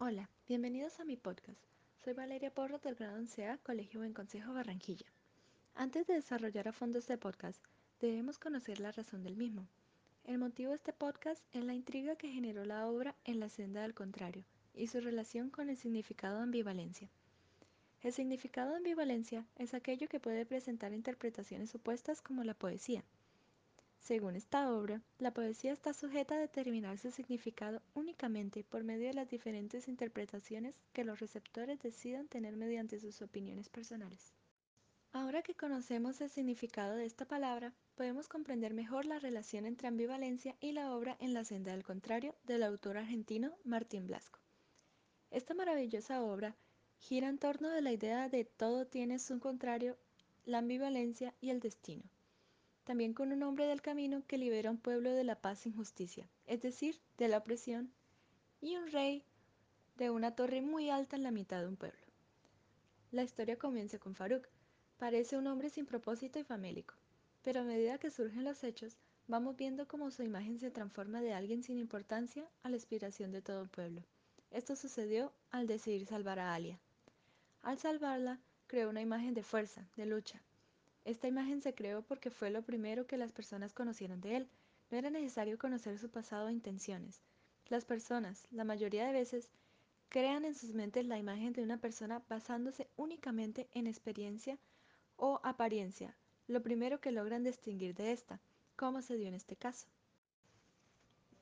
Hola, bienvenidos a mi podcast. Soy Valeria Porro del grado 11A, Colegio Buen Consejo Barranquilla. Antes de desarrollar a fondo este podcast, debemos conocer la razón del mismo. El motivo de este podcast es la intriga que generó la obra En la senda del contrario y su relación con el significado de ambivalencia. El significado de ambivalencia es aquello que puede presentar interpretaciones opuestas como la poesía. Según esta obra, la poesía está sujeta a determinar su significado únicamente por medio de las diferentes interpretaciones que los receptores decidan tener mediante sus opiniones personales. Ahora que conocemos el significado de esta palabra, podemos comprender mejor la relación entre ambivalencia y la obra En la senda del contrario del autor argentino Martín Blasco. Esta maravillosa obra gira en torno de la idea de todo tiene su contrario, la ambivalencia y el destino también con un hombre del camino que libera un pueblo de la paz sin justicia, es decir, de la opresión, y un rey de una torre muy alta en la mitad de un pueblo. La historia comienza con Faruk. Parece un hombre sin propósito y famélico, pero a medida que surgen los hechos, vamos viendo cómo su imagen se transforma de alguien sin importancia a la inspiración de todo un pueblo. Esto sucedió al decidir salvar a Alia. Al salvarla, creó una imagen de fuerza, de lucha, esta imagen se creó porque fue lo primero que las personas conocieron de él. No era necesario conocer su pasado e intenciones. Las personas, la mayoría de veces, crean en sus mentes la imagen de una persona basándose únicamente en experiencia o apariencia, lo primero que logran distinguir de esta, como se dio en este caso.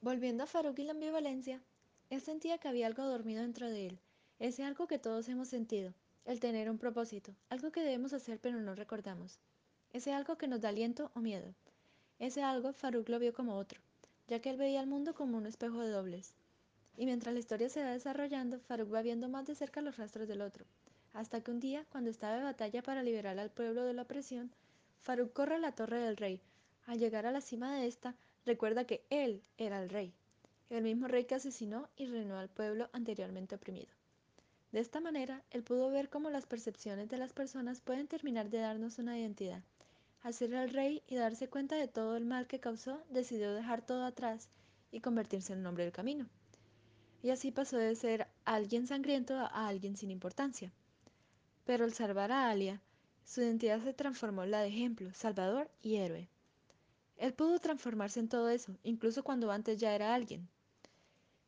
Volviendo a Faruk y la ambivalencia, él sentía que había algo dormido dentro de él, ese algo que todos hemos sentido, el tener un propósito, algo que debemos hacer pero no recordamos ese algo que nos da aliento o miedo. Ese algo Faruk lo vio como otro, ya que él veía el mundo como un espejo de dobles. Y mientras la historia se va desarrollando, Faruk va viendo más de cerca los rastros del otro, hasta que un día, cuando estaba de batalla para liberar al pueblo de la opresión, Faruk corre a la torre del rey. Al llegar a la cima de esta, recuerda que él era el rey, el mismo rey que asesinó y reinó al pueblo anteriormente oprimido. De esta manera, él pudo ver cómo las percepciones de las personas pueden terminar de darnos una identidad, al ser el rey y darse cuenta de todo el mal que causó, decidió dejar todo atrás y convertirse en un hombre del camino. Y así pasó de ser alguien sangriento a alguien sin importancia. Pero al salvar a Alia, su identidad se transformó en la de ejemplo, salvador y héroe. Él pudo transformarse en todo eso, incluso cuando antes ya era alguien.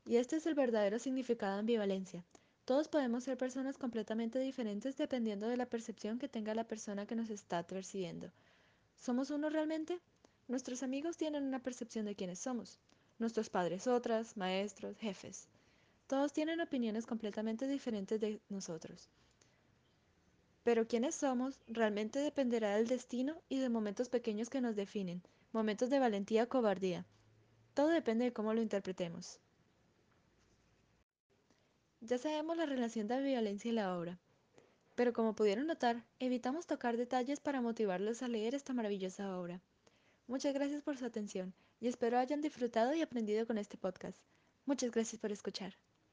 Y este es el verdadero significado de ambivalencia. Todos podemos ser personas completamente diferentes dependiendo de la percepción que tenga la persona que nos está percibiendo. ¿Somos uno realmente? Nuestros amigos tienen una percepción de quiénes somos, nuestros padres otras, maestros, jefes. Todos tienen opiniones completamente diferentes de nosotros. Pero quiénes somos realmente dependerá del destino y de momentos pequeños que nos definen, momentos de valentía o cobardía. Todo depende de cómo lo interpretemos. Ya sabemos la relación de la violencia y la obra, pero como pudieron notar, evitamos tocar detalles para motivarlos a leer esta maravillosa obra. Muchas gracias por su atención y espero hayan disfrutado y aprendido con este podcast. Muchas gracias por escuchar.